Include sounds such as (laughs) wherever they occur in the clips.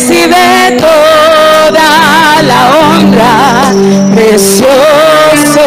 recibe toda la honra, precioso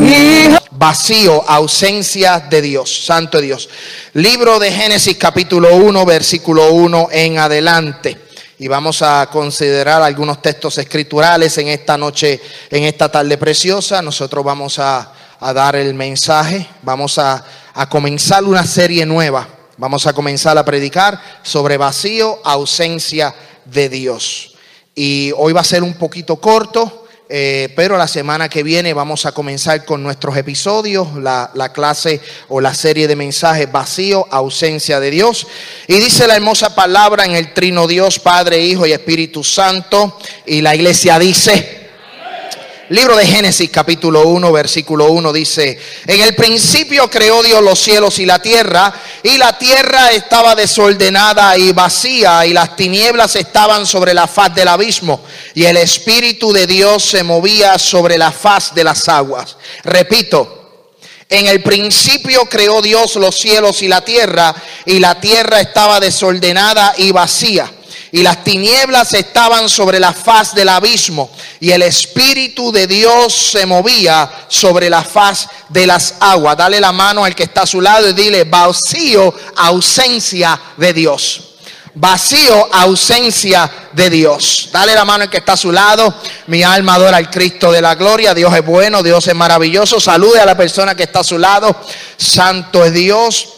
Hijo. vacío, ausencia de Dios, santo Dios. Libro de Génesis capítulo 1, versículo 1 en adelante. Y vamos a considerar algunos textos escriturales en esta noche, en esta tarde preciosa. Nosotros vamos a, a dar el mensaje, vamos a, a comenzar una serie nueva. Vamos a comenzar a predicar sobre vacío, ausencia de Dios. Y hoy va a ser un poquito corto, eh, pero la semana que viene vamos a comenzar con nuestros episodios, la, la clase o la serie de mensajes vacío, ausencia de Dios. Y dice la hermosa palabra en el trino Dios, Padre, Hijo y Espíritu Santo. Y la iglesia dice, Libro de Génesis capítulo 1 versículo 1 dice, en el principio creó Dios los cielos y la tierra, y la tierra estaba desordenada y vacía, y las tinieblas estaban sobre la faz del abismo, y el Espíritu de Dios se movía sobre la faz de las aguas. Repito, en el principio creó Dios los cielos y la tierra, y la tierra estaba desordenada y vacía y las tinieblas estaban sobre la faz del abismo y el Espíritu de Dios se movía sobre la faz de las aguas. Dale la mano al que está a su lado y dile vacío, ausencia de Dios. Vacío, ausencia de Dios. Dale la mano al que está a su lado. Mi alma adora al Cristo de la gloria. Dios es bueno, Dios es maravilloso. Salude a la persona que está a su lado. Santo es Dios.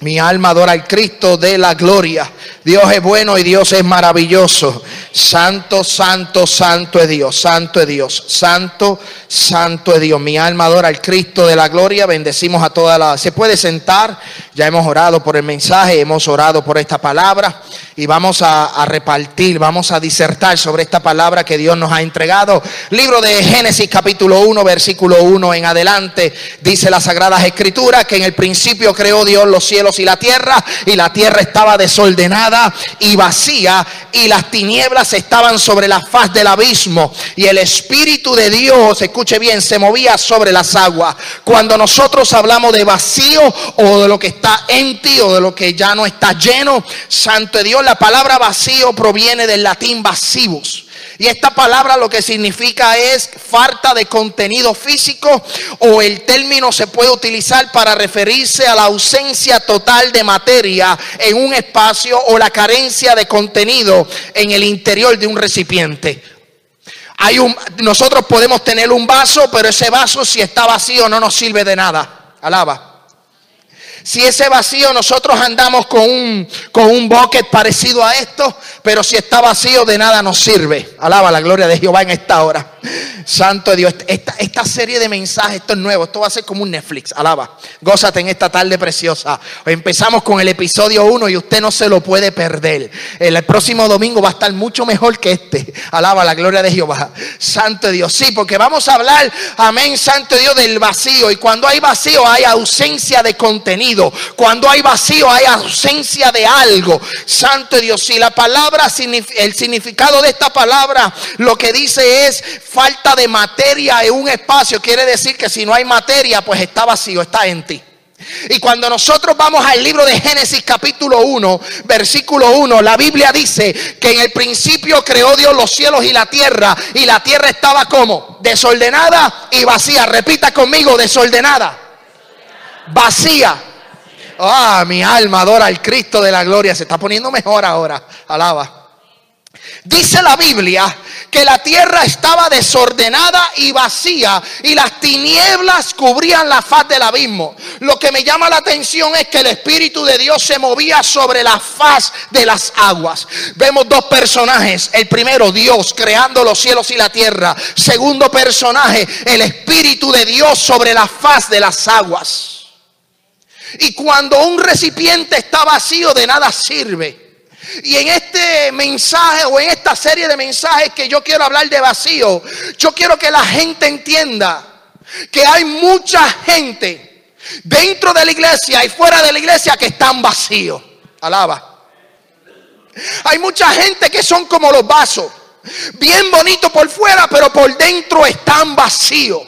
Mi alma adora al Cristo de la gloria. Dios es bueno y Dios es maravilloso. Santo, santo, santo es Dios. Santo es Dios. Santo, santo es Dios. Mi alma adora al Cristo de la gloria. Bendecimos a toda la... Se puede sentar. Ya hemos orado por el mensaje. Hemos orado por esta palabra. Y vamos a, a repartir, vamos a disertar sobre esta palabra que Dios nos ha entregado. Libro de Génesis capítulo 1, versículo 1 en adelante. Dice las Sagradas Escrituras que en el principio creó Dios los cielos y la tierra. Y la tierra estaba desordenada y vacía. Y las tinieblas estaban sobre la faz del abismo. Y el Espíritu de Dios, escuche bien, se movía sobre las aguas. Cuando nosotros hablamos de vacío o de lo que está en ti o de lo que ya no está lleno, Santo Dios, la palabra vacío proviene del latín vacibus. Y esta palabra lo que significa es falta de contenido físico o el término se puede utilizar para referirse a la ausencia total de materia en un espacio o la carencia de contenido en el interior de un recipiente. Hay un, nosotros podemos tener un vaso, pero ese vaso si está vacío no nos sirve de nada. Alaba. Si ese vacío nosotros andamos con un, con un bucket parecido a esto, pero si está vacío de nada nos sirve. Alaba la gloria de Jehová en esta hora. Santo Dios, esta, esta serie de mensajes, esto es nuevo, esto va a ser como un Netflix. Alaba, gózate en esta tarde preciosa. Empezamos con el episodio 1 y usted no se lo puede perder. El próximo domingo va a estar mucho mejor que este. Alaba la gloria de Jehová. Santo Dios, sí, porque vamos a hablar, amén, Santo Dios, del vacío. Y cuando hay vacío hay ausencia de contenido. Cuando hay vacío hay ausencia de algo. Santo Dios, si la palabra, el significado de esta palabra, lo que dice es falta de materia en un espacio, quiere decir que si no hay materia, pues está vacío, está en ti. Y cuando nosotros vamos al libro de Génesis capítulo 1, versículo 1, la Biblia dice que en el principio creó Dios los cielos y la tierra y la tierra estaba como desordenada y vacía. Repita conmigo, desordenada, vacía. Ah, mi alma adora al Cristo de la gloria. Se está poniendo mejor ahora. Alaba. Dice la Biblia que la tierra estaba desordenada y vacía y las tinieblas cubrían la faz del abismo. Lo que me llama la atención es que el Espíritu de Dios se movía sobre la faz de las aguas. Vemos dos personajes. El primero, Dios creando los cielos y la tierra. Segundo personaje, el Espíritu de Dios sobre la faz de las aguas. Y cuando un recipiente está vacío, de nada sirve. Y en este mensaje o en esta serie de mensajes que yo quiero hablar de vacío, yo quiero que la gente entienda que hay mucha gente dentro de la iglesia y fuera de la iglesia que están vacíos. Alaba. Hay mucha gente que son como los vasos, bien bonitos por fuera, pero por dentro están vacíos.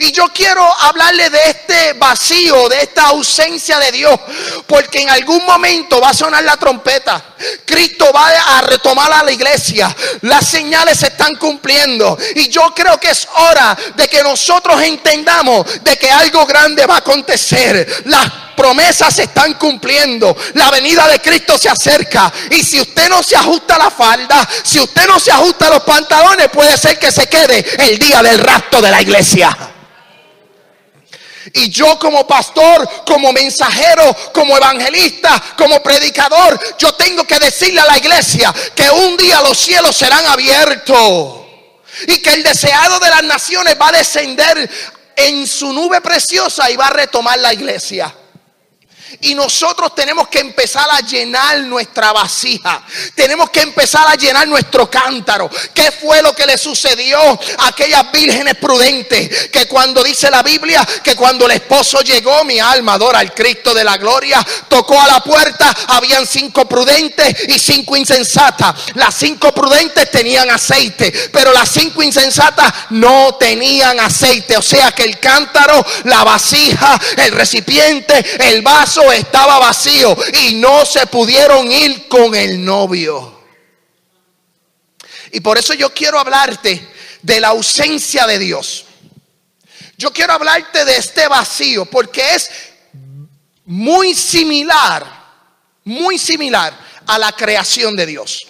Y yo quiero hablarle de este vacío, de esta ausencia de Dios, porque en algún momento va a sonar la trompeta. Cristo va a retomar a la iglesia. Las señales se están cumpliendo. Y yo creo que es hora de que nosotros entendamos de que algo grande va a acontecer. Las promesas se están cumpliendo. La venida de Cristo se acerca. Y si usted no se ajusta la falda, si usted no se ajusta los pantalones, puede ser que se quede el día del rapto de la iglesia. Y yo como pastor, como mensajero, como evangelista, como predicador, yo tengo que decirle a la iglesia que un día los cielos serán abiertos. Y que el deseado de las naciones va a descender en su nube preciosa y va a retomar la iglesia. Y nosotros tenemos que empezar a llenar nuestra vasija. Tenemos que empezar a llenar nuestro cántaro. ¿Qué fue lo que le sucedió a aquellas vírgenes prudentes? Que cuando dice la Biblia que cuando el esposo llegó, mi alma adora al Cristo de la gloria, tocó a la puerta, habían cinco prudentes y cinco insensatas. Las cinco prudentes tenían aceite, pero las cinco insensatas no tenían aceite. O sea que el cántaro, la vasija, el recipiente, el vaso, estaba vacío y no se pudieron ir con el novio. Y por eso yo quiero hablarte de la ausencia de Dios. Yo quiero hablarte de este vacío porque es muy similar, muy similar a la creación de Dios.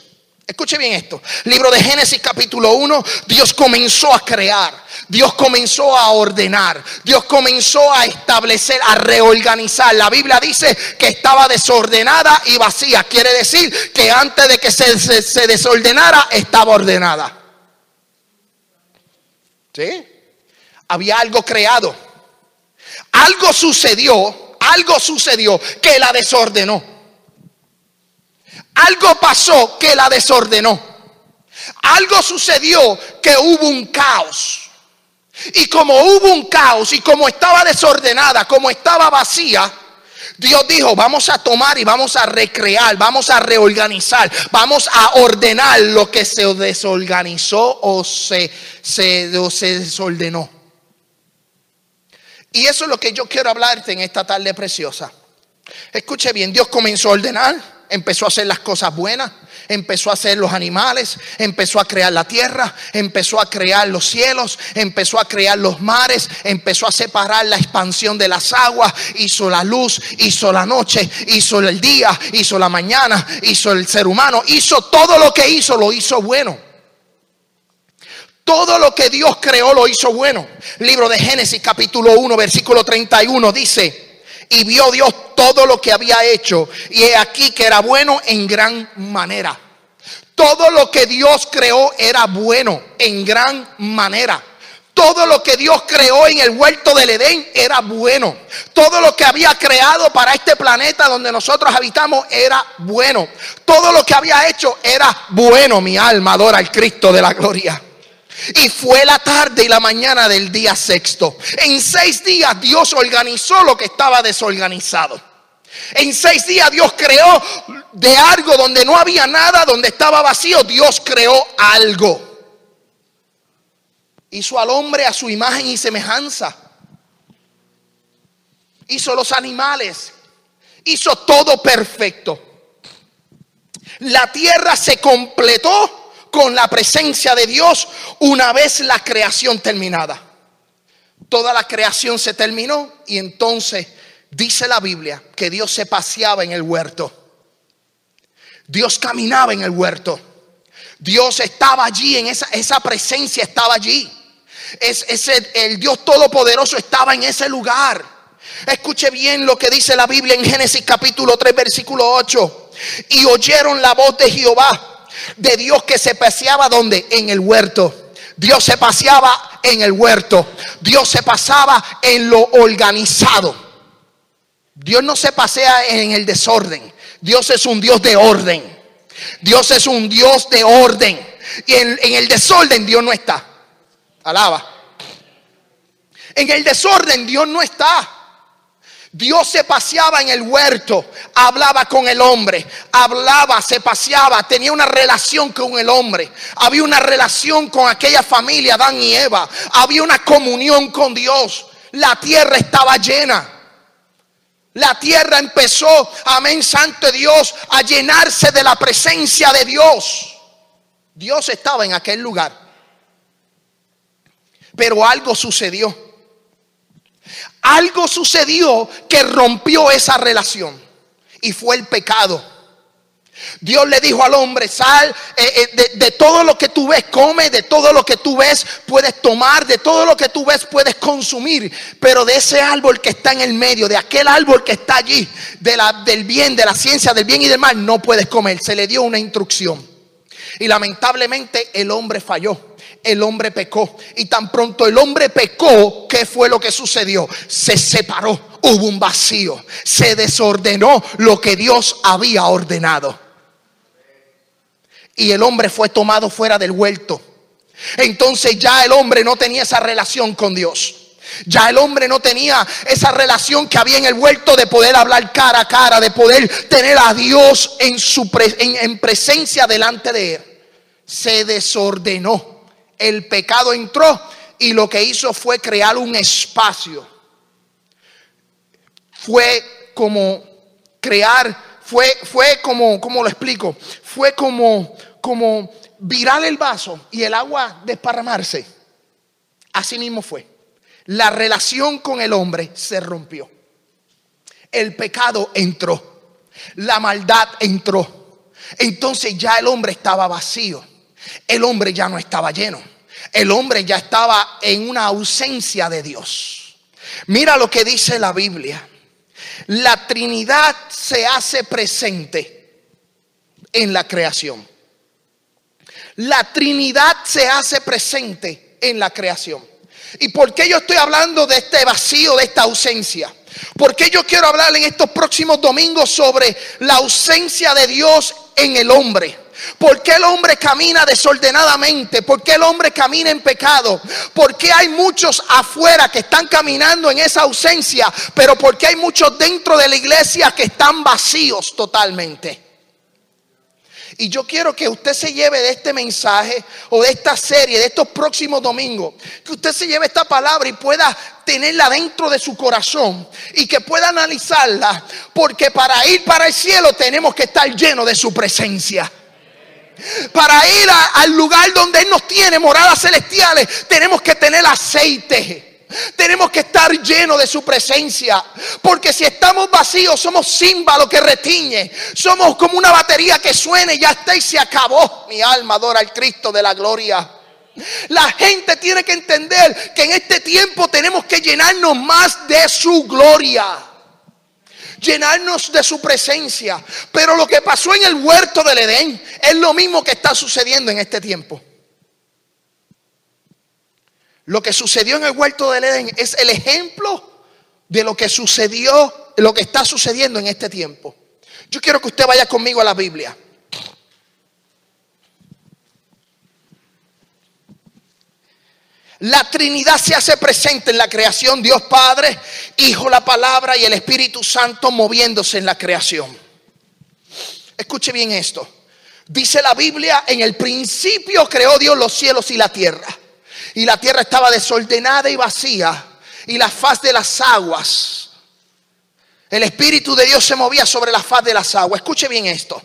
Escuche bien esto. Libro de Génesis capítulo 1, Dios comenzó a crear. Dios comenzó a ordenar, Dios comenzó a establecer, a reorganizar. La Biblia dice que estaba desordenada y vacía. Quiere decir que antes de que se, desordenara, estaba ordenada. ¿Sí? Había algo creado. Algo sucedió, algo sucedió que la desordenó. Algo pasó que la desordenó. Algo sucedió que hubo un caos. Y como hubo un caos y como estaba desordenada, como estaba vacía, Dios dijo, vamos a tomar y vamos a recrear, vamos a reorganizar, vamos a ordenar lo que se desorganizó o se, se, se desordenó. Y eso es lo que yo quiero hablarte en esta tarde preciosa. Escuche bien, Dios comenzó a ordenar empezó a hacer las cosas buenas, empezó a hacer los animales, empezó a crear la tierra, empezó a crear los cielos, empezó a crear los mares, empezó a separar la expansión de las aguas, hizo la luz, hizo la noche, hizo el día, hizo la mañana, hizo el ser humano, hizo todo lo que hizo, lo hizo bueno. Todo lo que Dios creó lo hizo bueno. Libro de Génesis capítulo 1 versículo 31 dice, Y vio Dios todo lo que había hecho. Y he aquí que era bueno en gran manera. Todo lo que Dios creó era bueno en gran manera. Todo lo que Dios creó en el huerto del Edén era bueno. Todo lo que había creado para este planeta donde nosotros habitamos era bueno. Todo lo que había hecho era bueno. Mi alma adora al Cristo de la gloria. Y fue la tarde y la mañana del día sexto. En seis días Dios organizó lo que estaba desorganizado. En seis días Dios creó de algo donde no había nada, donde estaba vacío, Dios creó algo. Hizo al hombre a su imagen y semejanza. Hizo los animales. Hizo todo perfecto. La tierra se completó con la presencia de Dios una vez la creación terminada. Toda la creación se terminó y entonces dice la Biblia que Dios se paseaba en el huerto. Dios caminaba en el huerto. Dios estaba allí, en esa, esa presencia estaba allí. Es, ese, el Dios Todopoderoso estaba en ese lugar. Escuche bien lo que dice la Biblia en Génesis capítulo 3, versículo 8. Y oyeron la voz de Jehová de Dios que se paseaba donde? En el huerto. Dios se paseaba en el huerto. Dios se pasaba en lo organizado. Dios no se pasea en el desorden. Dios es un Dios de orden. Dios es un Dios de orden. Y en, en el desorden Dios no está. Alaba. En el desorden Dios no está. Dios se paseaba en el huerto, hablaba con el hombre, hablaba, se paseaba, tenía una relación con el hombre, había una relación con aquella familia, Adán y Eva, había una comunión con Dios, la tierra estaba llena. La tierra empezó, amén, santo Dios, a llenarse de la presencia de Dios. Dios estaba en aquel lugar. Pero algo sucedió. Algo sucedió que rompió esa relación y fue el pecado. Dios le dijo al hombre, sal eh, eh, de, todo lo que tú ves, come, de todo lo que tú ves puedes tomar, de todo lo que tú ves puedes consumir, pero de ese árbol que está en el medio, de aquel árbol que está allí, de la, del bien, de la ciencia, del bien y del mal, no puedes comer. Se le dio una instrucción. Y lamentablemente el hombre falló el hombre pecó. Y tan pronto el hombre pecó, ¿qué fue lo que sucedió? Se separó, hubo un vacío, se desordenó lo que Dios había ordenado. Y el hombre fue tomado fuera del huerto. Entonces ya el hombre no tenía esa relación con Dios. Ya el hombre no tenía esa relación que había en el huerto de poder hablar cara a cara, de poder tener a Dios en, su en presencia delante de él. Se desordenó el pecado entró y lo que hizo fue crear un espacio. Fue como crear, fue, fue como, ¿cómo lo explico? Fue como, como virar el vaso y el agua desparramarse. Así mismo fue. La relación con el hombre se rompió. El pecado entró. La maldad entró. Entonces ya el hombre estaba vacío. El hombre ya no estaba lleno. El hombre ya estaba en una ausencia de Dios. Mira lo que dice la Biblia. La Trinidad se hace presente en la creación. La Trinidad se hace presente en la creación. ¿Y por qué yo estoy hablando de este vacío, de esta ausencia? Porque yo quiero hablar en estos próximos domingos sobre la ausencia de Dios en el hombre. ¿Por qué el hombre camina desordenadamente? ¿Por qué el hombre camina en pecado? ¿Por qué hay muchos afuera que están caminando en esa ausencia? Pero ¿por qué hay muchos dentro de la iglesia que están vacíos totalmente? Y yo quiero que usted se lleve de este mensaje o de esta serie, de estos próximos domingos, que usted se lleve esta palabra y pueda tenerla dentro de su corazón y que pueda analizarla, porque para ir para el cielo tenemos que estar llenos de su presencia. Para ir al lugar donde Él nos tiene, moradas celestiales, tenemos que tener aceite. Tenemos que estar llenos de su presencia. Porque si estamos vacíos, somos címbalo que retiñe. Somos como una batería que suene, ya está y se acabó. Mi alma adora al Cristo de la gloria. La gente tiene que entender que en este tiempo tenemos que llenarnos más de su gloria. Llenarnos de su presencia. Pero lo que pasó en el huerto del Edén es lo mismo que está sucediendo en este tiempo. Lo que sucedió en el huerto del Edén es el ejemplo de lo que sucedió, lo que está sucediendo en este tiempo. Yo quiero que usted vaya conmigo a la Biblia. La Trinidad se hace presente en la creación, Dios Padre, Hijo, la palabra y el Espíritu Santo moviéndose en la creación. Escuche bien esto. Dice la Biblia, en el principio creó Dios los cielos y la tierra. Y la tierra estaba desordenada y vacía. Y la faz de las aguas. El Espíritu de Dios se movía sobre la faz de las aguas. Escuche bien esto.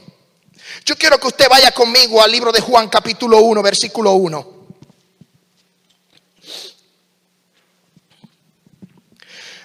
Yo quiero que usted vaya conmigo al libro de Juan capítulo 1, versículo 1.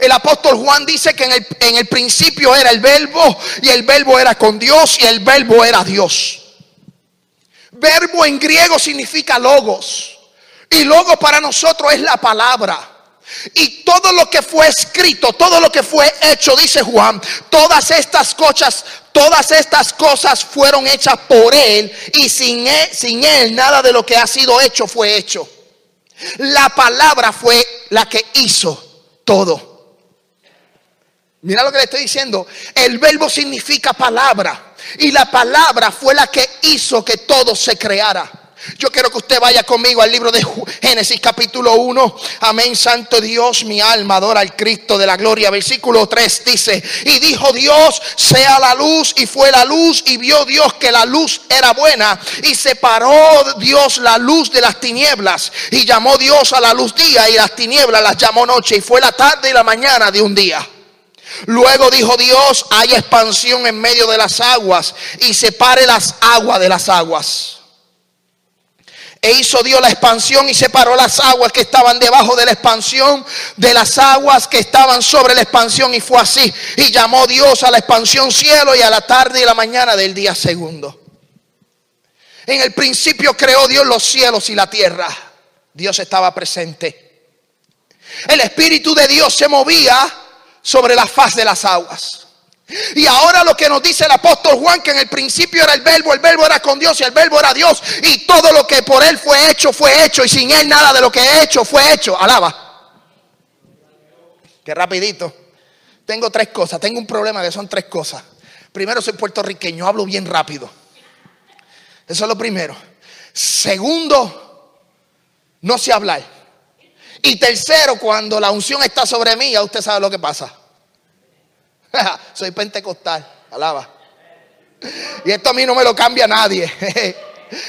El apóstol Juan dice que en el, en el principio era el verbo y el verbo era con Dios y el verbo era Dios. Verbo en griego significa logos. Y logo para nosotros es la palabra. Y todo lo que fue escrito, todo lo que fue hecho, dice Juan, todas estas cosas, todas estas cosas fueron hechas por él y sin él, sin él nada de lo que ha sido hecho fue hecho. La palabra fue la que hizo todo. Mira lo que le estoy diciendo. El verbo significa palabra. Y la palabra fue la que hizo que todo se creara. Yo quiero que usted vaya conmigo al libro de Génesis capítulo 1. Amén, Santo Dios, mi alma adora al Cristo de la gloria. Versículo 3 dice, y dijo Dios, sea la luz, y fue la luz, y vio Dios que la luz era buena, y separó Dios la luz de las tinieblas, y llamó Dios a la luz día, y las tinieblas las llamó noche, y fue la tarde y la mañana de un día. Luego dijo Dios, hay expansión en medio de las aguas, y separe las aguas de las aguas. E hizo Dios la expansión y separó las aguas que estaban debajo de la expansión de las aguas que estaban sobre la expansión. Y fue así. Y llamó Dios a la expansión cielo y a la tarde y la mañana del día segundo. En el principio creó Dios los cielos y la tierra. Dios estaba presente. El Espíritu de Dios se movía sobre la faz de las aguas. Y ahora lo que nos dice el apóstol Juan, que en el principio era el verbo, el verbo era con Dios y el verbo era Dios. Y todo lo que por él fue hecho, fue hecho. Y sin él nada de lo que he hecho fue hecho. Alaba. Qué rapidito. Tengo tres cosas. Tengo un problema que son tres cosas. Primero, soy puertorriqueño, hablo bien rápido. Eso es lo primero. Segundo, no sé hablar. Y tercero, cuando la unción está sobre mí, ya usted sabe lo que pasa. (laughs) Soy pentecostal, alaba. Y esto a mí no me lo cambia nadie. (laughs)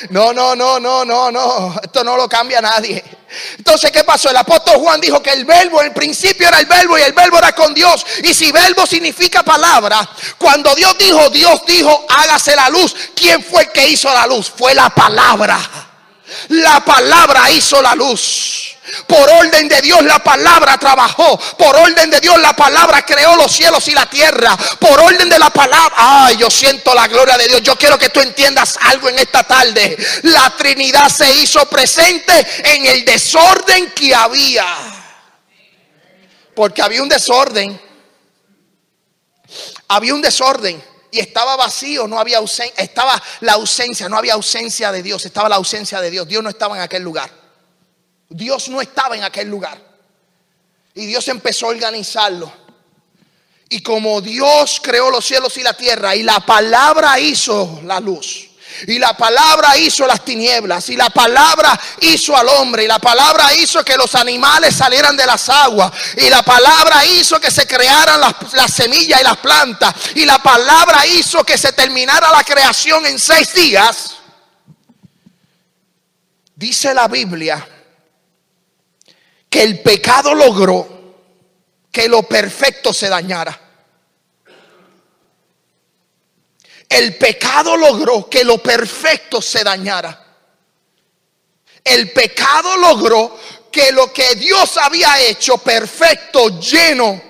No, no, no, no, no, no. Esto no lo cambia nadie. Entonces, ¿qué pasó? El apóstol Juan dijo que el verbo, en principio era el verbo y el verbo era con Dios. Y si verbo significa palabra, cuando Dios dijo, Dios dijo, hágase la luz. ¿Quién fue el que hizo la luz? Fue la palabra. La palabra hizo la luz. Por orden de Dios la palabra trabajó. Por orden de Dios la palabra creó los cielos y la tierra. Por orden de la palabra. Ay, yo siento la gloria de Dios. Yo quiero que tú entiendas algo en esta tarde. La Trinidad se hizo presente en el desorden que había. Porque había un desorden. Había un desorden y estaba vacío, no había ausencia, estaba la ausencia, no había ausencia de Dios, estaba la ausencia de Dios. Dios no estaba en aquel lugar. Dios no estaba en aquel lugar. Y Dios empezó a organizarlo. Y como Dios creó los cielos y la tierra y la palabra hizo la luz. Y la palabra hizo las tinieblas. Y la palabra hizo al hombre. Y la palabra hizo que los animales salieran de las aguas. Y la palabra hizo que se crearan las, las, semillas y las plantas. Y la palabra hizo que se terminara la creación en seis días. Dice la Biblia que el pecado logró que lo perfecto se dañara. El pecado logró que lo perfecto se dañara. El pecado logró que lo que Dios había hecho perfecto, lleno,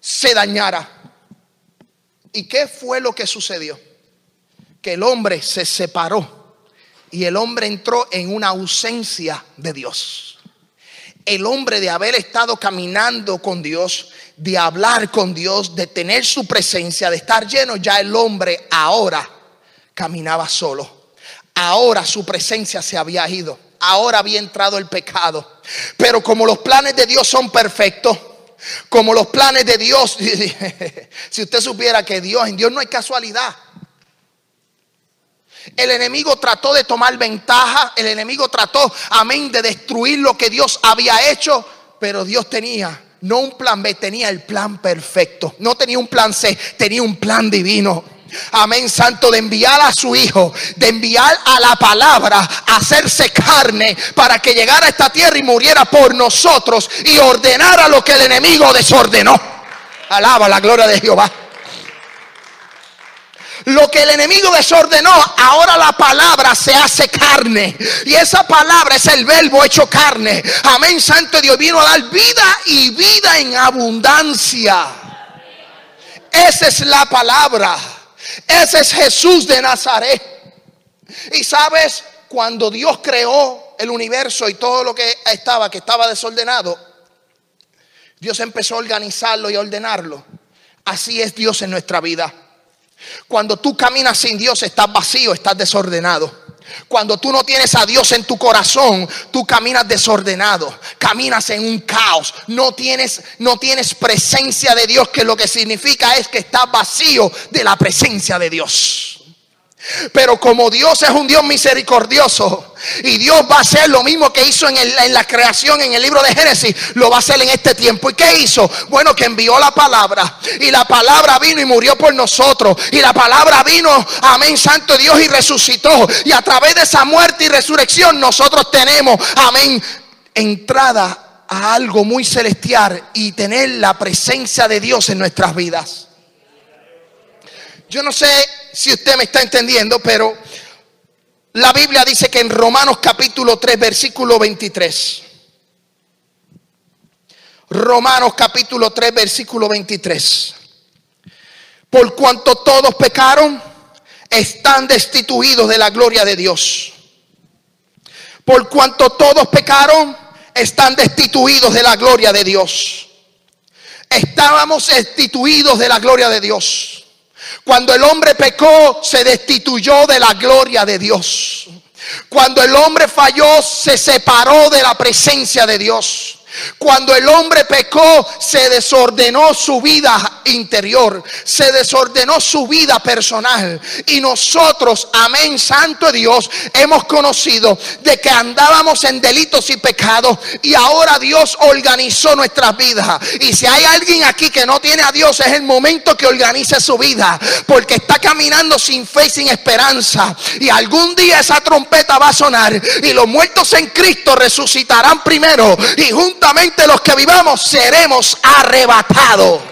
se dañara. ¿Y qué fue lo que sucedió? Que el hombre se separó y el hombre entró en una ausencia de Dios. El hombre de haber estado caminando con Dios, de hablar con Dios, de tener su presencia, de estar lleno, ya el hombre ahora caminaba solo. Ahora su presencia se había ido. Ahora había entrado el pecado. Pero como los planes de Dios son perfectos, como los planes de Dios, (laughs) si usted supiera que Dios, en Dios no hay casualidad. El enemigo trató de tomar ventaja, el enemigo trató, amén, de destruir lo que Dios había hecho, pero Dios tenía no un plan B, tenía el plan perfecto. No tenía un plan C, tenía un plan divino. Amén, santo, de enviar a su hijo, de enviar a la palabra, a hacerse carne para que llegara a esta tierra y muriera por nosotros y ordenara lo que el enemigo desordenó. Alaba la gloria de Jehová. Lo que el enemigo desordenó, ahora la palabra se hace carne. Y esa palabra es el verbo hecho carne. Amén, Santo Dios vino a dar vida y vida en abundancia. Esa es la palabra. Ese es Jesús de Nazaret. Y sabes, cuando Dios creó el universo y todo lo que estaba, que estaba desordenado, Dios empezó a organizarlo y a ordenarlo. Así es Dios en nuestra vida. Cuando tú caminas sin Dios, estás vacío, estás desordenado. Cuando tú no tienes a Dios en tu corazón, tú caminas desordenado, caminas en un caos, no tienes no tienes presencia de Dios, que lo que significa es que estás vacío de la presencia de Dios. Pero como Dios es un Dios misericordioso y Dios va a hacer lo mismo que hizo en, la creación en el libro de Génesis, lo va a hacer en este tiempo. ¿Y qué hizo? Bueno, que envió la palabra y la palabra vino y murió por nosotros. Y la palabra vino, amén, santo Dios, y resucitó. Y a través de esa muerte y resurrección nosotros tenemos, amén, entrada a algo muy celestial y tener la presencia de Dios en nuestras vidas. Yo no sé si usted me está entendiendo, pero la Biblia dice que en Romanos capítulo 3, versículo 23. Romanos capítulo 3, versículo 23. Por cuanto todos pecaron, están destituidos de la gloria de Dios. Por cuanto todos pecaron, están destituidos de la gloria de Dios. Estábamos destituidos de la gloria de Dios. Cuando el hombre pecó, se destituyó de la gloria de Dios. Cuando el hombre falló, se separó de la presencia de Dios. Cuando el hombre pecó, se desordenó su vida interior, se desordenó su vida personal. Y nosotros, amén, Santo Dios, hemos conocido de que andábamos en delitos y pecados y ahora Dios organizó nuestras vidas. Y si hay alguien aquí que no tiene a Dios, es el momento que organice su vida, porque está caminando sin fe y sin esperanza. Y algún día esa trompeta va a sonar y los muertos en Cristo resucitarán primero y juntos los que vivamos seremos arrebatados.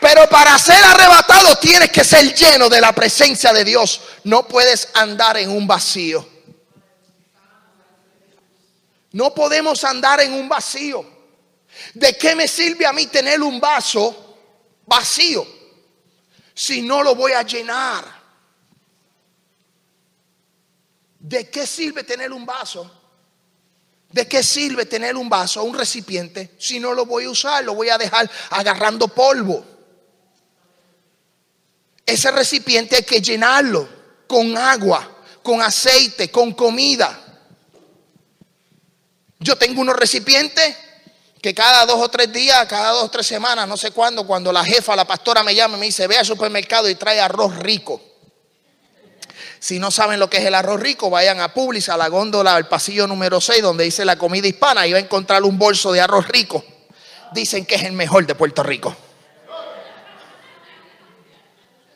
Pero para ser arrebatado tienes que ser lleno de la presencia de Dios. No puedes andar en un vacío. No podemos andar en un vacío. ¿De qué me sirve a mí tener un vaso vacío si no lo voy a llenar? ¿De qué sirve tener un vaso ¿De qué sirve tener un vaso, un recipiente, si no lo voy a usar? Lo voy a dejar agarrando polvo. Ese recipiente hay que llenarlo con agua, con aceite, con comida. Yo tengo unos recipientes que cada dos o tres días, cada dos o tres semanas, no sé cuándo, cuando la jefa, la pastora me llama y me dice, ve al supermercado y trae arroz rico. Si no saben lo que es el arroz rico, vayan a Publix, a la góndola, al pasillo número 6, donde dice la comida hispana, y va a encontrar un bolso de arroz rico. Dicen que es el mejor de Puerto Rico.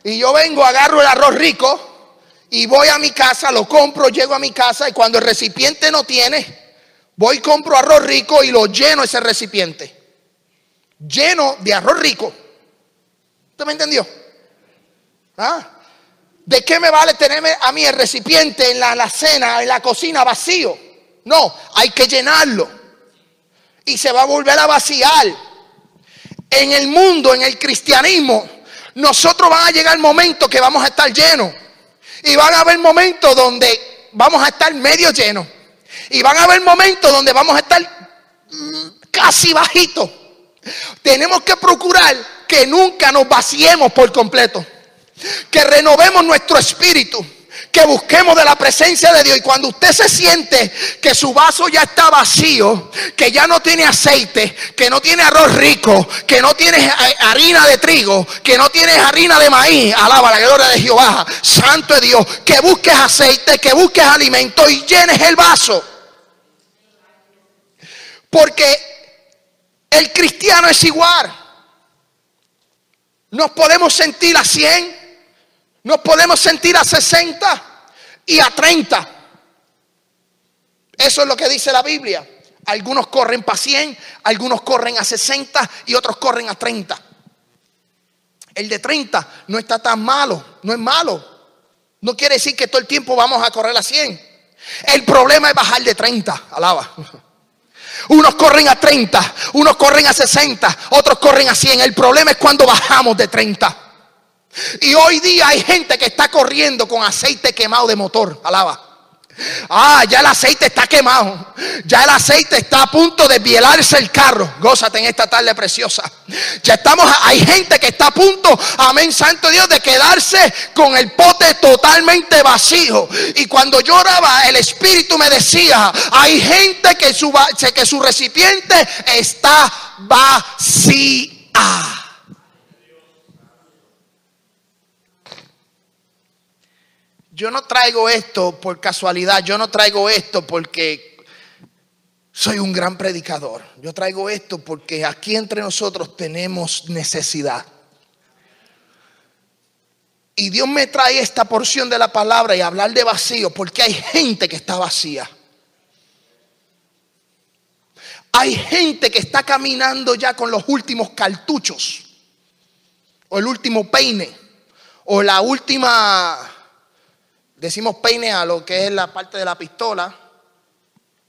Y yo vengo, agarro el arroz rico y voy a mi casa, lo compro, llego a mi casa y cuando el recipiente no tiene, voy, compro arroz rico y lo lleno ese recipiente. Lleno de arroz rico. ¿Usted me entendió? ¿Ah? ¿De qué me vale tenerme a mí el recipiente en la, la cena, en la cocina vacío? No, hay que llenarlo. Y se va a volver a vaciar. En el mundo, en el cristianismo, nosotros van a llegar el momento que vamos a estar llenos. Y van a haber momentos donde vamos a estar medio llenos. Y van a haber momentos donde vamos a estar mm, casi bajitos. Tenemos que procurar que nunca nos vaciemos por completo. Que renovemos nuestro espíritu que busquemos de la presencia de Dios. Y cuando usted se siente que su vaso ya está vacío, que ya no tiene aceite, que no tiene arroz rico, que no tiene harina de trigo, que no tiene harina de maíz, alaba la gloria de Jehová, santo de Dios, que busques aceite, que busques alimento y llenes el vaso. Porque el cristiano es igual. Nos podemos sentir a 100, nos podemos sentir a 60 y a 30. Eso es lo que dice la Biblia. Algunos corren para 100, algunos corren a 60 y otros corren a 30. El de 30 no está tan malo, no es malo. No quiere decir que todo el tiempo vamos a correr a 100. El problema es bajar de 30, alaba. Unos corren a 30, unos corren a 60, otros corren a 100. El problema es cuando bajamos de 30. Y hoy día hay gente que está corriendo con aceite quemado de motor. Alaba. Ah, ya el aceite está quemado. Ya el aceite está a punto de bielarse el carro. Gózate en esta tarde preciosa. Ya estamos, hay gente que está a punto, amén, santo Dios, de quedarse con el pote totalmente vacío. Y cuando lloraba, el Espíritu me decía, hay gente que su, que su recipiente está vacía. Yo no traigo esto por casualidad, yo no traigo esto porque soy un gran predicador. Yo traigo esto porque aquí entre nosotros tenemos necesidad. Y Dios me trae esta porción de la palabra y hablar de vacío porque hay gente que está vacía. Hay gente que está caminando ya con los últimos cartuchos, o el último peine, o la última decimos peine a lo que es la parte de la pistola,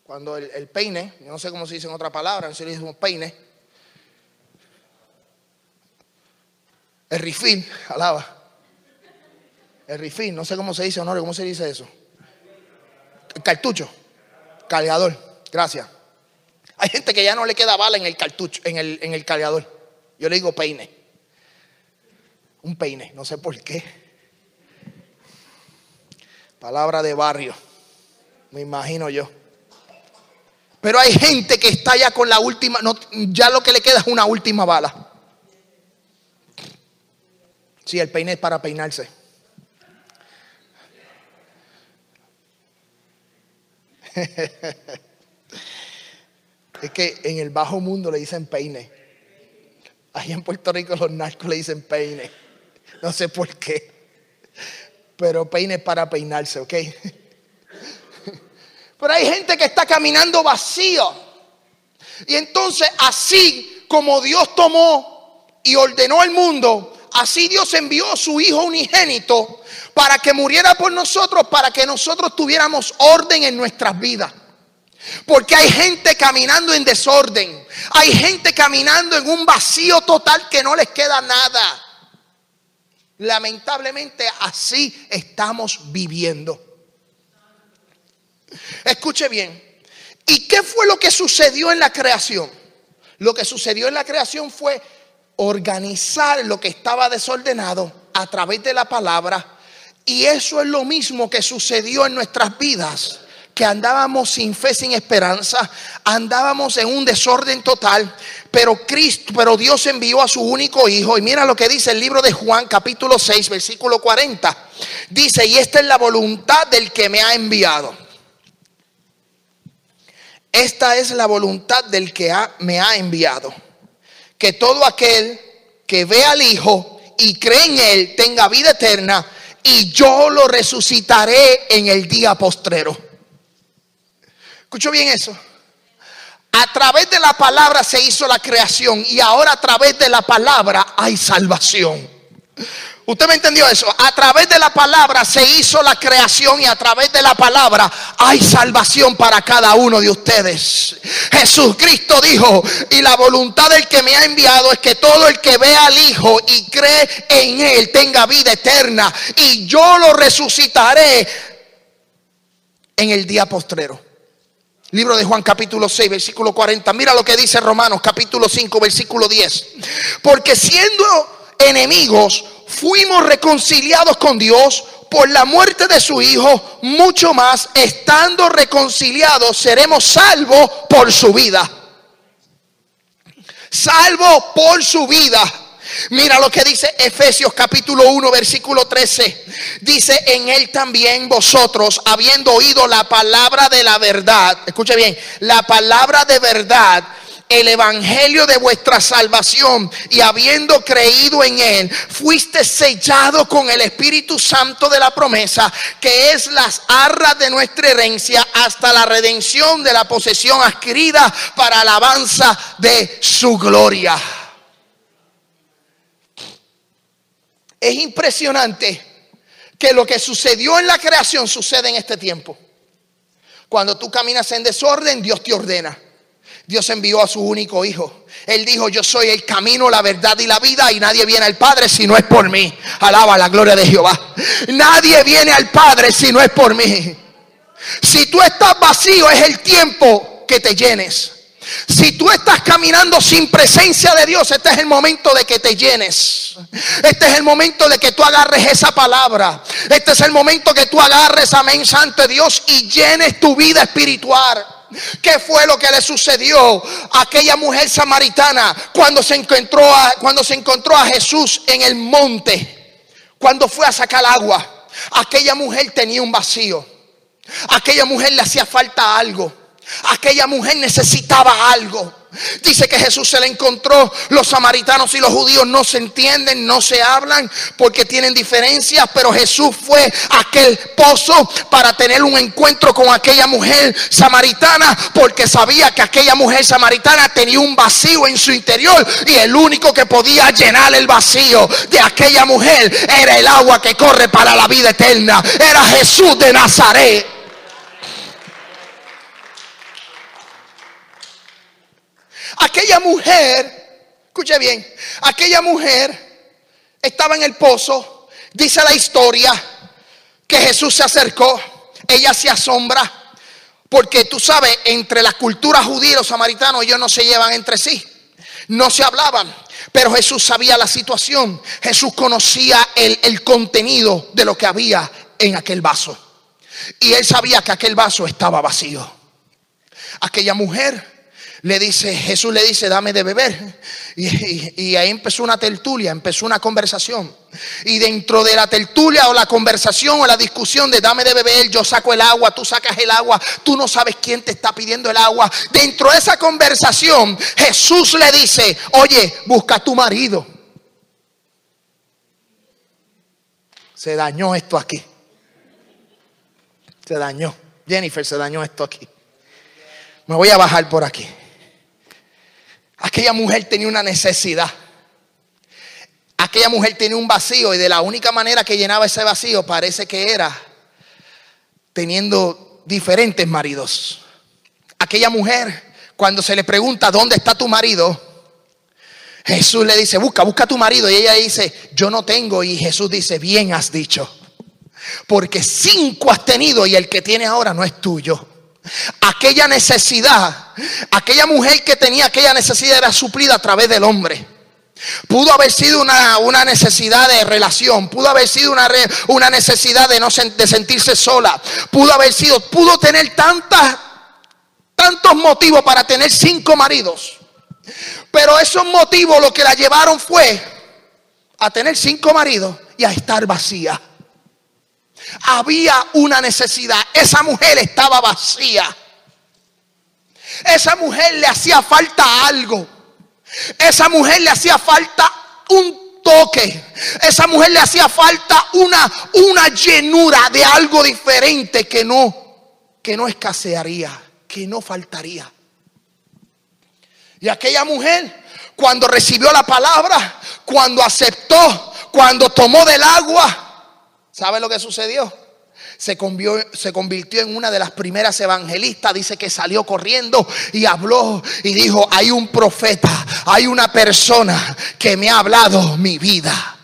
cuando el, peine, yo no sé cómo se dice en otra palabra, sé si decimos peine, el rifil, (laughs) alaba, el rifil, no sé cómo se dice, honor, ¿cómo se dice eso? El cartucho, cargador, gracias. Hay gente que ya no le queda bala en el cartucho, en el, en el cargador. Yo le digo peine. Un peine, no sé por qué. Palabra de barrio, me imagino yo. Pero hay gente que está ya con la última, ya lo que le queda es una última bala. Sí, el peine es para peinarse. (laughs) es que en el bajo mundo le dicen peine. Ahí en Puerto Rico los narcos le dicen peine. No sé por qué pero peine para peinarse, ¿ok? (laughs) Pero hay gente que está caminando vacío. Y entonces así como Dios tomó y ordenó el mundo, así Dios envió a su Hijo unigénito para que muriera por nosotros, para que nosotros tuviéramos orden en nuestras vidas. Porque hay gente caminando en desorden. Hay gente caminando en un vacío total que no les queda nada. Lamentablemente así estamos viviendo. Escuche bien. ¿Y qué fue lo que sucedió en la creación? Lo que sucedió en la creación fue organizar lo que estaba desordenado a través de la palabra. Y eso es lo mismo que sucedió en nuestras vidas que andábamos sin fe, sin esperanza, andábamos en un desorden total, pero Cristo, pero Dios envió a su único hijo y mira lo que dice el libro de Juan capítulo 6, versículo 40. Dice, "Y esta es la voluntad del que me ha enviado." Esta es la voluntad del que me ha enviado, que todo aquel que ve al hijo y cree en él tenga vida eterna y yo lo resucitaré en el día postrero. Escucho bien eso. A través de la palabra se hizo la creación y ahora a través de la palabra hay salvación. Usted me entendió eso. A través de la palabra se hizo la creación y a través de la palabra hay salvación para cada uno de ustedes. Jesucristo dijo, y la voluntad del que me ha enviado es que todo el que vea al Hijo y cree en Él tenga vida eterna. Y yo lo resucitaré en el día postrero. Libro de Juan capítulo 6, versículo 40. Mira lo que dice Romanos capítulo 5, versículo 10. Porque siendo enemigos, fuimos reconciliados con Dios por la muerte de su Hijo, mucho más, estando reconciliados, seremos salvos por su vida. Salvo por su vida. Mira lo que dice Efesios capítulo 1 versículo 13. Dice en él también vosotros, habiendo oído la palabra de la verdad, escuche bien, la palabra de verdad el evangelio de vuestra salvación y habiendo creído en él, fuiste sellado con el Espíritu Santo de la promesa, que es las arras de nuestra herencia hasta la redención de la posesión adquirida para alabanza de su gloria. Es impresionante que lo que sucedió en la creación sucede en este tiempo. Cuando tú caminas en desorden, Dios te ordena. Dios envió a su único hijo. Él dijo, yo soy el camino, la verdad y la vida y nadie viene al Padre si no es por mí. Alaba la gloria de Jehová. Nadie viene al Padre si no es por mí. Si tú estás vacío es el tiempo que te llenes. Si tú estás caminando sin presencia de Dios, este es el momento de que te llenes. Este es el momento de que tú agarres esa palabra. Este es el momento que tú agarres, amén, Santo Dios, y llenes tu vida espiritual. ¿Qué fue lo que le sucedió a aquella mujer samaritana cuando se encontró a, cuando se encontró a Jesús en el monte? Cuando fue a sacar agua. Aquella mujer tenía un vacío. Aquella mujer le hacía falta algo. Aquella mujer necesitaba algo. Dice que Jesús se le encontró. Los samaritanos y los judíos no se entienden, no se hablan porque tienen diferencias. Pero Jesús fue a aquel pozo para tener un encuentro con aquella mujer samaritana porque sabía que aquella mujer samaritana tenía un vacío en su interior y el único que podía llenar el vacío de aquella mujer era el agua que corre para la vida eterna. Era Jesús de Nazaret. Aquella mujer, escuche bien, aquella mujer estaba en el pozo, dice la historia, que Jesús se acercó, ella se asombra, porque tú sabes, entre las culturas judías y los samaritanos ellos no se llevan entre sí, no se hablaban. Pero Jesús sabía la situación, Jesús conocía el, el contenido de lo que había en aquel vaso. Y él sabía que aquel vaso estaba vacío. Aquella mujer le dice, Jesús le dice, dame de beber. Y, ahí empezó una tertulia, empezó una conversación. Y dentro de la tertulia o la conversación o la discusión de dame de beber, yo saco el agua, tú sacas el agua, tú no sabes quién te está pidiendo el agua. Dentro de esa conversación, Jesús le dice, oye, busca a tu marido. Se dañó esto aquí. Se dañó. Jennifer se dañó esto aquí. Me voy a bajar por aquí. Aquella mujer tenía una necesidad. Aquella mujer tenía un vacío y de la única manera que llenaba ese vacío parece que era teniendo diferentes maridos. Aquella mujer, cuando se le pregunta, ¿dónde está tu marido? Jesús le dice, busca, busca a tu marido. Y ella dice, yo no tengo. Y Jesús dice, bien has dicho. Porque cinco has tenido y el que tienes ahora no es tuyo. Aquella necesidad, aquella mujer que tenía aquella necesidad era suplida a través del hombre. Pudo haber sido una, necesidad de relación, pudo haber sido una, una necesidad de, no, de sentirse sola, pudo haber sido, pudo tener tantas, tantos motivos para tener cinco maridos. Pero esos motivos lo que la llevaron fue a tener cinco maridos y a estar vacía. Había una necesidad. Esa mujer estaba vacía. Esa mujer le hacía falta algo. Esa mujer le hacía falta un toque. Esa mujer le hacía falta una, una llenura de algo diferente que no, que no escasearía, que no faltaría. Y aquella mujer, cuando recibió la palabra, cuando aceptó, cuando tomó del agua, ¿sabe lo que sucedió? Se convirtió, en una de las primeras evangelistas. Dice que salió corriendo y habló y dijo, hay un profeta, hay una persona que me ha hablado mi vida.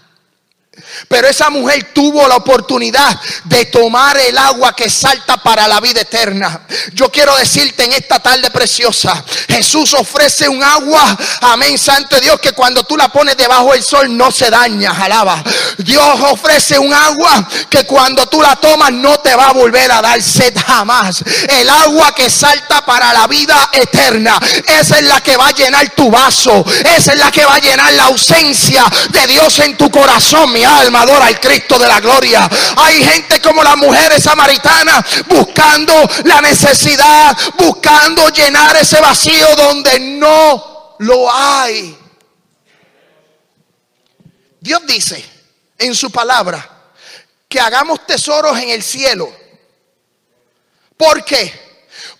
Pero esa mujer tuvo la oportunidad de tomar el agua que salta para la vida eterna. Yo quiero decirte en esta tarde preciosa, Jesús ofrece un agua, amén, santo Dios, que cuando tú la pones debajo del sol no se daña, alaba. Dios ofrece un agua que cuando tú la tomas no te va a volver a dar sed jamás. El agua que salta para la vida eterna, esa es la que va a llenar tu vaso, esa es la que va a llenar la ausencia de Dios en tu corazón, mi alma al Cristo de la gloria. Hay gente como las mujeres samaritanas buscando la necesidad, buscando llenar ese vacío donde no lo hay. Dios dice en su palabra que hagamos tesoros en el cielo. ¿Por qué?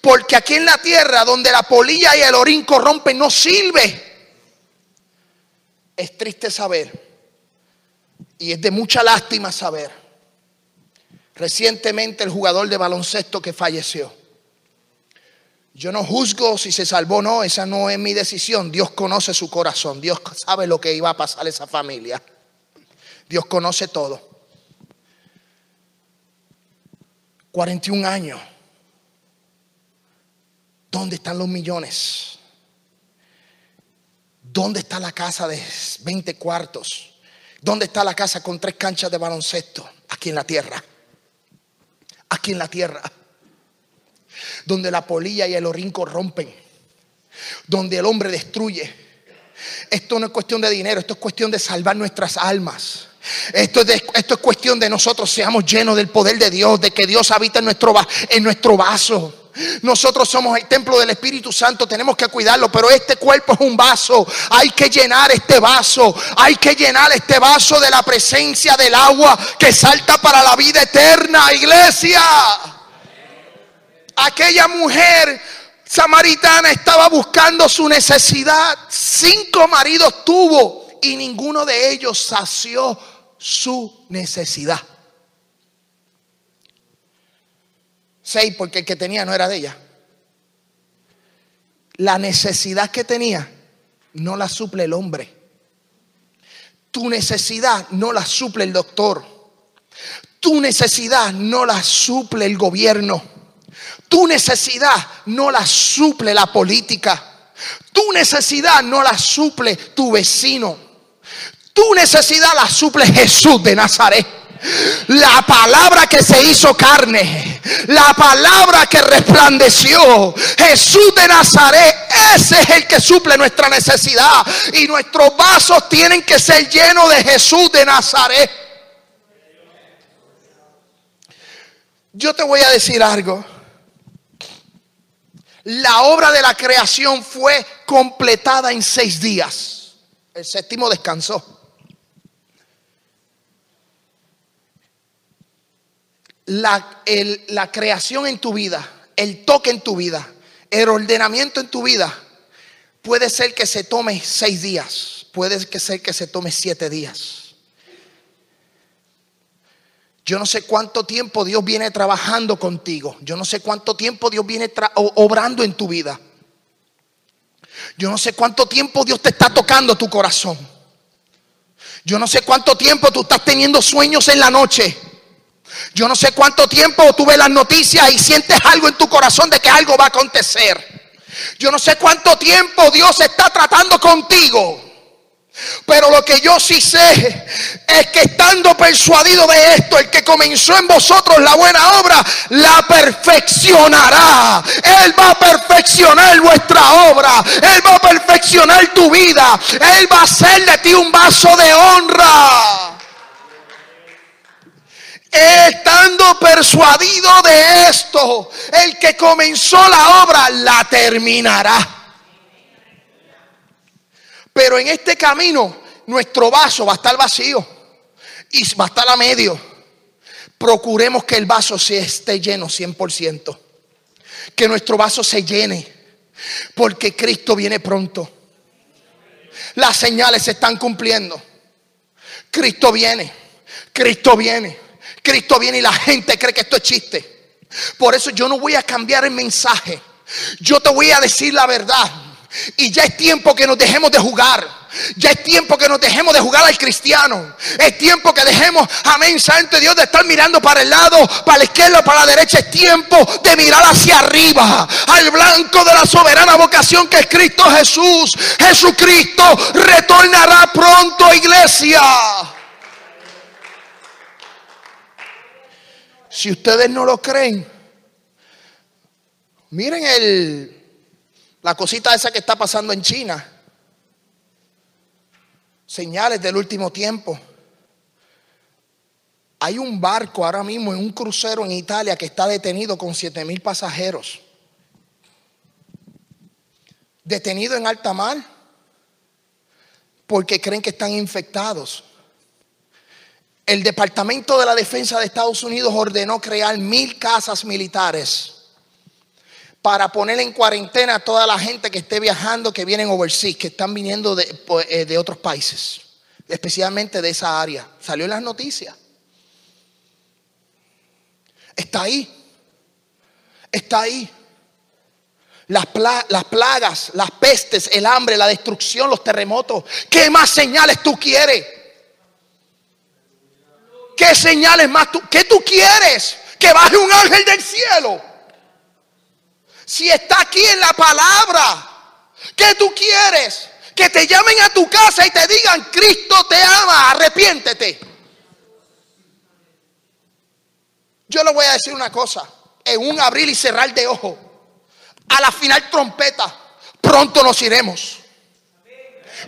Porque aquí en la tierra donde la polilla y el orín corrompen no sirve. Es triste saber y es de mucha lástima saber. Recientemente el jugador de baloncesto que falleció. Yo no juzgo si se salvó o no, esa no es mi decisión. Dios conoce su corazón, Dios sabe lo que iba a pasar a esa familia. Dios conoce todo. 41 años. ¿Dónde están los millones? ¿Dónde está la casa de 20 cuartos? ¿Dónde está la casa con tres canchas de baloncesto? Aquí en la tierra. Aquí en la tierra. Donde la polilla y el orín corrompen. Donde el hombre destruye. Esto no es cuestión de dinero, esto es cuestión de salvar nuestras almas. Esto es, esto es cuestión de nosotros seamos llenos del poder de Dios, de que Dios habita en nuestro, en nuestro vaso. Nosotros somos el templo del Espíritu Santo, tenemos que cuidarlo, pero este cuerpo es un vaso. Hay que llenar este vaso, hay que llenar este vaso de la presencia del agua que salta para la vida eterna, iglesia. Aquella mujer samaritana estaba buscando su necesidad. Cinco maridos tuvo y ninguno de ellos sació su necesidad. Seis, porque el que tenía no era de ella. La necesidad que tenía no la suple el hombre. Tu necesidad no la suple el doctor. Tu necesidad no la suple el gobierno. Tu necesidad no la suple la política. Tu necesidad no la suple tu vecino. Tu necesidad la suple Jesús de Nazaret. La palabra que se hizo carne, la palabra que resplandeció, Jesús de Nazaret, ese es el que suple nuestra necesidad. Y nuestros vasos tienen que ser llenos de Jesús de Nazaret. Yo te voy a decir algo. La obra de la creación fue completada en seis días. El séptimo descansó. La, la creación en tu vida, el toque en tu vida, el ordenamiento en tu vida, puede ser que se tome seis días, puede ser que se tome siete días. Yo no sé cuánto tiempo Dios viene trabajando contigo. Yo no sé cuánto tiempo Dios viene obrando en tu vida. Yo no sé cuánto tiempo Dios te está tocando tu corazón. Yo no sé cuánto tiempo tú estás teniendo sueños en la noche. Yo no sé cuánto tiempo tú ves las noticias y sientes algo en tu corazón de que algo va a acontecer. Yo no sé cuánto tiempo Dios está tratando contigo. Pero lo que yo sí sé es que estando persuadido de esto, el que comenzó en vosotros la buena obra, la perfeccionará. Él va a perfeccionar vuestra obra. Él va a perfeccionar tu vida. Él va a hacer de ti un vaso de honra estando persuadido de esto, el que comenzó la obra la terminará. Pero en este camino nuestro vaso va a estar vacío y va a estar a medio. Procuremos que el vaso se esté lleno 100%. Que nuestro vaso se llene. Porque Cristo viene pronto. Las señales se están cumpliendo. Cristo viene, Cristo viene, Cristo viene y la gente cree que esto es chiste. Por eso yo no voy a cambiar el mensaje. Yo te voy a decir la verdad. Y ya es tiempo que nos dejemos de jugar. Ya es tiempo que nos dejemos de jugar al cristiano. Es tiempo que dejemos, amén, santo Dios, de estar mirando para el lado, para la izquierda, para la derecha. Es tiempo de mirar hacia arriba, al blanco de la soberana vocación que es Cristo Jesús. Jesucristo retornará pronto, iglesia. Si ustedes no lo creen, miren el, la cosita esa que está pasando en China señales del último tiempo. Hay un barco ahora mismo en un crucero en Italia que está detenido con siete mil pasajeros. Detenido en alta mar porque creen que están infectados. El Departamento de la Defensa de Estados Unidos ordenó crear mil casas militares para poner en cuarentena a toda la gente que esté viajando, que vienen overseas, que están viniendo pues, eh, de, otros países, especialmente de esa área. Salió en las noticias. Está ahí. Está ahí. Las, las, plagas, las pestes, el hambre, la destrucción, los terremotos. ¿Qué más señales tú quieres? ¿Qué señales más tú? ¿Qué tú quieres? Que baje un ángel del cielo si está aquí en la palabra, ¿qué tú quieres? Que te llamen a tu casa y te digan, Cristo te ama, arrepiéntete. Yo le voy a decir una cosa, en un abrir y cerrar de ojo, a la final trompeta, pronto nos iremos.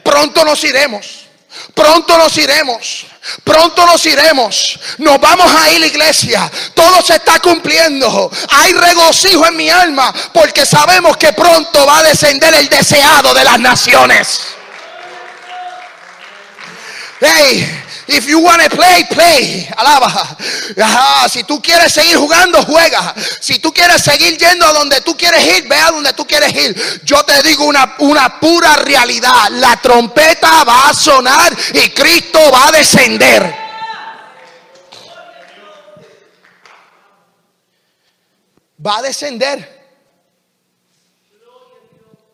Pronto nos iremos. Pronto nos iremos. Pronto nos iremos. Nos vamos a ir, iglesia. Todo se está cumpliendo. Hay regocijo en mi alma porque sabemos que pronto va a descender el deseado de las naciones. Hey, If you want to play, play. Alaba. Si tú quieres seguir jugando, juega. Si tú quieres seguir yendo a donde tú quieres ir, ve a donde tú quieres ir. Yo te digo una, una pura realidad. La trompeta va a sonar y Cristo va a descender. Va a descender.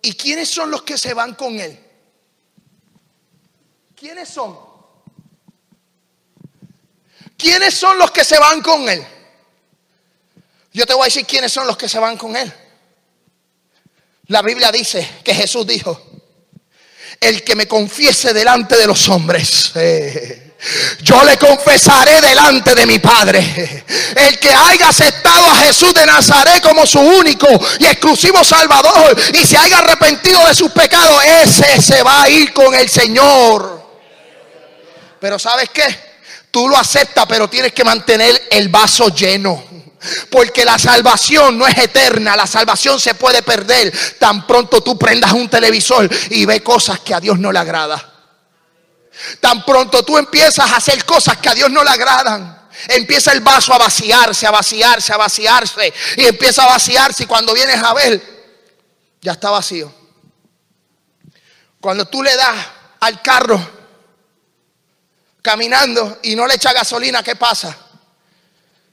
¿Y quiénes son los que se van con él? ¿Quiénes son? ¿Quiénes son los que se van con Él? Yo te voy a decir quiénes son los que se van con Él. La Biblia dice que Jesús dijo, el que me confiese delante de los hombres. Eh, yo le confesaré delante de mi Padre. El que haya aceptado a Jesús de Nazaret como su único y exclusivo Salvador y se haya arrepentido de sus pecados, ese se va a ir con el Señor. Pero ¿sabes qué? Tú lo aceptas, pero tienes que mantener el vaso lleno. Porque la salvación no es eterna, la salvación se puede perder tan pronto tú prendas un televisor y ve cosas que a Dios no le agrada. Tan pronto tú empiezas a hacer cosas que a Dios no le agradan. Empieza el vaso a vaciarse, a vaciarse, a vaciarse. Y empieza a vaciarse y cuando vienes a ver, ya está vacío. Cuando tú le das al carro caminando y no le echa gasolina, ¿qué pasa?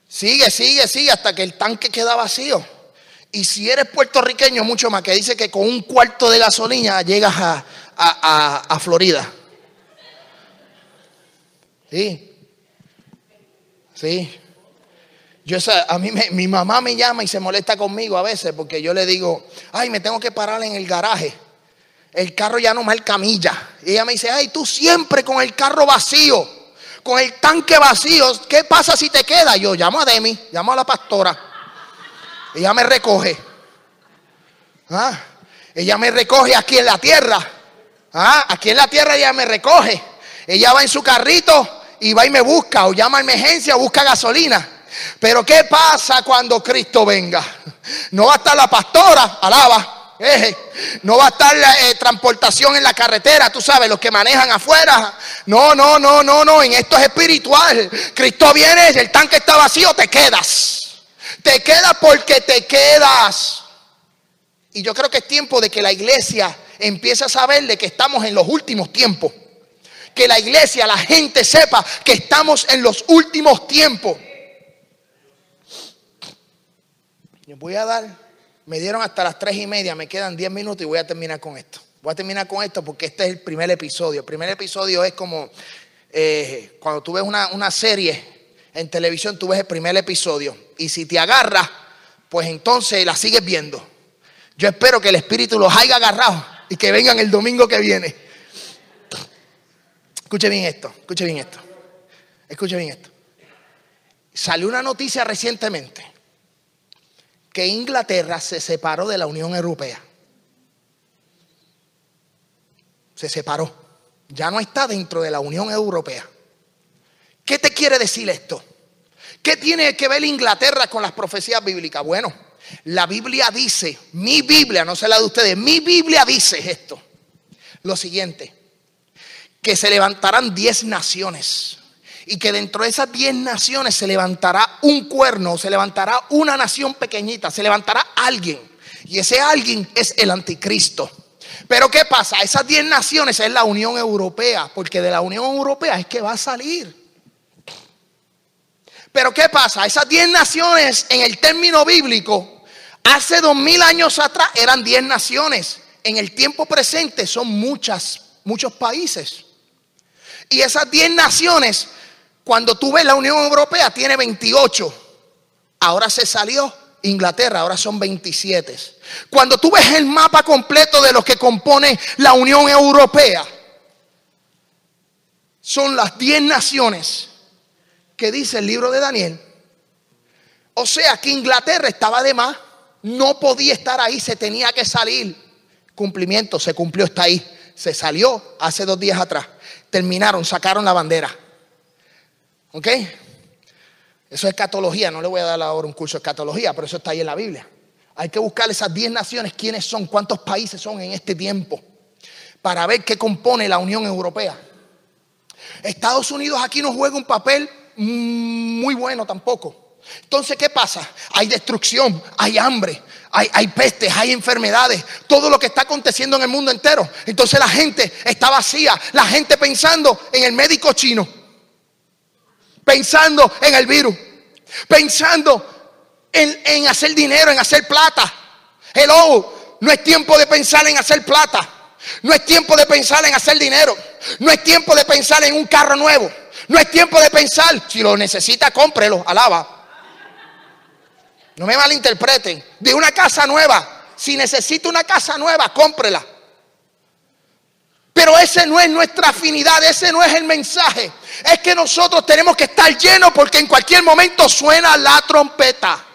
Sigue, sigue, sigue hasta que el tanque queda vacío. Y si eres puertorriqueño, mucho más, que dice que con un cuarto de gasolina llegas a, Florida. Sí. Sí. Yo, a mí mi mamá me llama y se molesta conmigo a veces porque yo le digo, ay, me tengo que parar en el garaje el carro ya no el camilla. Y ella me dice, ay, tú siempre con el carro vacío, con el tanque vacío, ¿qué pasa si te queda? Yo llamo a Demi, llamo a la pastora. Ella me recoge. ¿Ah? Ella me recoge aquí en la tierra. ¿Ah? Aquí en la tierra ella me recoge. Ella va en su carrito y va y me busca o llama a emergencia o busca gasolina. Pero ¿qué pasa cuando Cristo venga? No va a estar la pastora, alaba no va a estar la eh, transportación en la carretera, tú sabes, los que manejan afuera. No, no, no, no, no, en esto es espiritual. Cristo viene, el tanque está vacío, te quedas. Te quedas porque te quedas. Y yo creo que es tiempo de que la iglesia empiece a saber de que estamos en los últimos tiempos. que la iglesia, la gente sepa que estamos en los últimos tiempos. Les voy a dar, me dieron hasta las tres y media, me quedan diez minutos y voy a terminar con esto. Voy a terminar con esto porque este es el primer episodio. El primer episodio es como eh, cuando tú ves una, una serie en televisión, tú ves el primer episodio. Y si te agarras, pues entonces la sigues viendo. Yo espero que el Espíritu los haya agarrado y que vengan el domingo que viene. Escuche bien esto, escuche bien esto. Escuche bien esto. Salió una noticia recientemente que Inglaterra se separó de la Unión Europea. Se separó. Ya no está dentro de la Unión Europea. ¿Qué te quiere decir esto? ¿Qué tiene que ver Inglaterra con las profecías bíblicas? Bueno, la Biblia dice, mi Biblia, no sé la de ustedes, mi Biblia dice esto. Lo siguiente, que se levantarán diez naciones y que dentro de esas diez naciones se levantará un cuerno, se levantará una nación pequeñita, se levantará alguien. Y ese alguien es el anticristo. Pero ¿qué pasa? Esas diez naciones es la Unión Europea, porque de la Unión Europea es que va a salir. Pero ¿qué pasa? Esas diez naciones en el término bíblico, hace dos mil años atrás eran diez naciones. En el tiempo presente son muchas, muchos países. Y esas diez naciones, cuando tú ves la Unión Europea, tiene 28. Ahora se salió Inglaterra, ahora son 27. Cuando tú ves el mapa completo de los que compone la Unión Europea, son las 10 naciones que dice el libro de Daniel. O sea que Inglaterra estaba de más, no podía estar ahí, se tenía que salir. Cumplimiento, se cumplió, está ahí. Se salió hace dos días atrás. Terminaron, sacaron la bandera. ¿Ok? Eso es catología, no le voy a dar ahora un curso de catología, pero eso está ahí en la Biblia. Hay que buscar esas 10 naciones, quiénes son, cuántos países son en este tiempo, para ver qué compone la Unión Europea. Estados Unidos aquí no juega un papel muy bueno tampoco. Entonces, ¿qué pasa? Hay destrucción, hay hambre, hay, hay, pestes, hay enfermedades, todo lo que está aconteciendo en el mundo entero. Entonces la gente está vacía, la gente pensando en el médico chino, pensando en el virus, pensando en, en hacer dinero, en hacer plata. Hello, no es tiempo de pensar en hacer plata, no es tiempo de pensar en hacer dinero, no es tiempo de pensar en un carro nuevo. No es tiempo de pensar. Si lo necesita, cómprelo. Alaba. No me malinterpreten. De una casa nueva. Si necesita una casa nueva, cómprela. Pero ese no es nuestra afinidad, ese no es el mensaje. Es que nosotros tenemos que estar llenos porque en cualquier momento suena la trompeta.